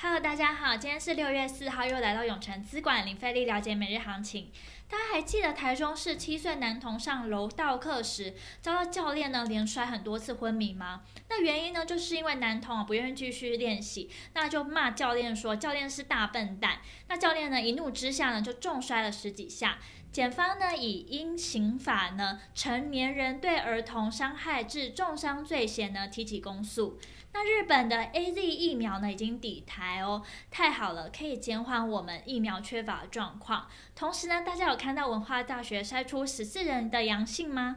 Hello，大家好，今天是六月四号，又来到永诚资管林费力了解每日行情。大家还记得台中市七岁男童上楼道课时遭到教练呢连摔很多次昏迷吗？那原因呢就是因为男童啊不愿意继续练习，那就骂教练说教练是大笨蛋。那教练呢一怒之下呢就重摔了十几下。检方呢以因刑法呢成年人对儿童伤害致重伤罪嫌呢提起公诉。那日本的 AZ 疫苗呢已经抵台哦，太好了，可以减缓我们疫苗缺乏的状况。同时呢，大家有看到文化大学筛出十四人的阳性吗？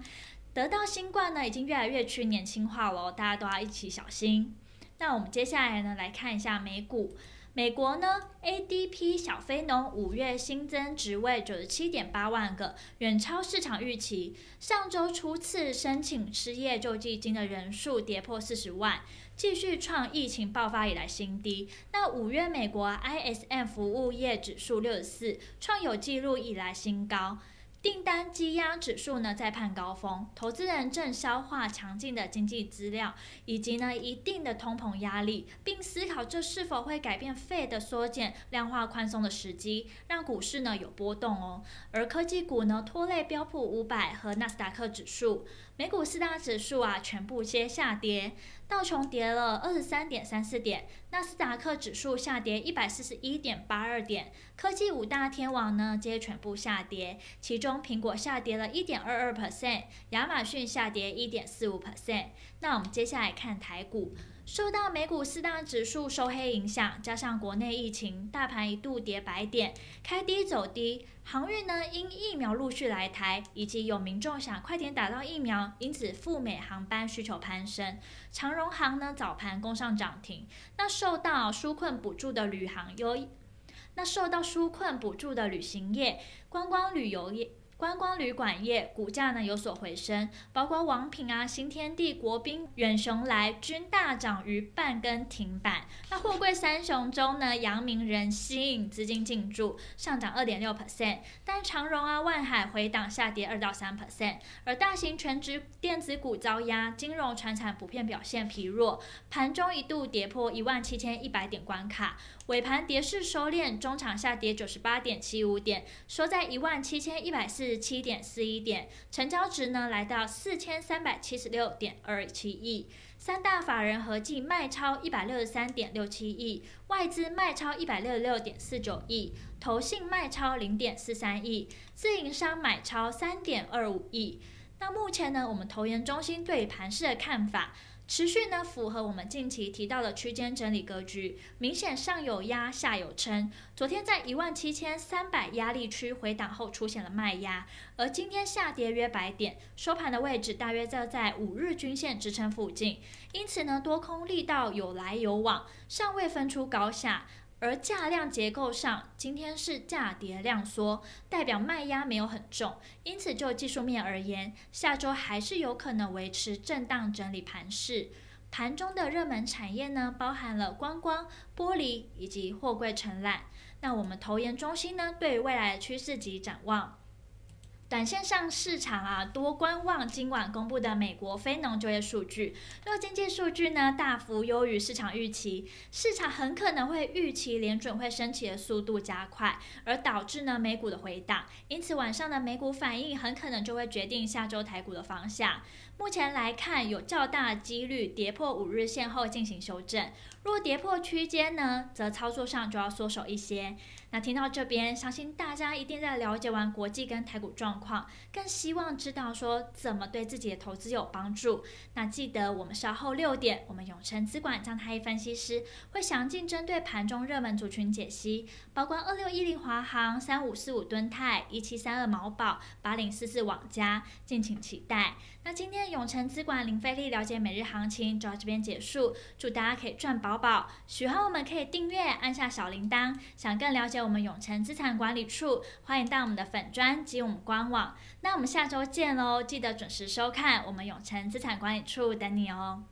得到新冠呢已经越来越趋年轻化了，大家都要一起小心。那我们接下来呢来看一下美股。美国呢，ADP 小非农五月新增职位九十七点八万个，远超市场预期。上周初次申请失业救济金的人数跌破四十万，继续创疫情爆发以来新低。那五月美国 ISM 服务业指数六十四，创有纪录以来新高。订单积压指数呢在攀高峰，投资人正消化强劲的经济资料，以及呢一定的通膨压力，并思考这是否会改变费的缩减量化宽松的时机，让股市呢有波动哦。而科技股呢拖累标普五百和纳斯达克指数，美股四大指数啊全部皆下跌。道琼跌了二十三点三四点，纳斯达克指数下跌一百四十一点八二点，科技五大天王呢皆全部下跌，其中苹果下跌了一点二二 percent，亚马逊下跌一点四五 percent。那我们接下来看台股。受到美股四大指数收黑影响，加上国内疫情，大盘一度跌百点，开低走低。航运呢，因疫苗陆续来台，以及有民众想快点打到疫苗，因此赴美航班需求攀升。长荣航呢，早盘攻上涨停。那受到纾困补助的旅行有，那受到纾困补助的旅行业、观光旅游业。观光旅馆业股价呢有所回升，包括王品啊、新天地、国宾、远雄来均大涨逾半根停板。那货柜三雄中呢，阳明人吸引资金进驻，上涨二点六 percent，但长荣啊、万海回档下跌二到三 percent。而大型全值电子股遭压，金融、船产普遍表现疲弱，盘中一度跌破一万七千一百点关卡，尾盘跌势收敛，中场下跌九十八点七五点，收在一万七千一百四。七点四一点，成交值呢来到四千三百七十六点二七亿，三大法人合计卖超一百六十三点六七亿，外资卖超一百六十六点四九亿，投信卖超零点四三亿，自营商买超三点二五亿。那目前呢，我们投研中心对盘势的看法。持续呢，符合我们近期提到的区间整理格局，明显上有压，下有撑。昨天在一万七千三百压力区回档后出现了卖压，而今天下跌约百点，收盘的位置大约就在五日均线支撑附近。因此呢，多空力道有来有往，尚未分出高下。而价量结构上，今天是价跌量缩，代表卖压没有很重，因此就技术面而言，下周还是有可能维持震荡整理盘势。盘中的热门产业呢，包含了观光、玻璃以及货柜承揽。那我们投研中心呢，对未来的趋势及展望。短线上市场啊，多观望今晚公布的美国非农就业数据。若经济数据呢大幅优于市场预期，市场很可能会预期联准会升息的速度加快，而导致呢美股的回档。因此晚上的美股反应很可能就会决定下周台股的方向。目前来看，有较大几率跌破五日线后进行修正。若跌破区间呢，则操作上就要缩手一些。那听到这边，相信大家一定在了解完国际跟台股状况，更希望知道说怎么对自己的投资有帮助。那记得我们稍后六点，我们永诚资管张太一分析师会详尽针对盘中热门族群解析，包括二六一零华航、三五四五敦泰、一七三二毛宝、八零四四网家，敬请期待。那今天永诚资管零费力了解每日行情就到这边结束，祝大家可以赚饱饱。喜欢我们可以订阅，按下小铃铛。想更了解。我们永诚资产管理处欢迎到我们的粉专及我们官网，那我们下周见喽！记得准时收看我们永诚资产管理处等你哦。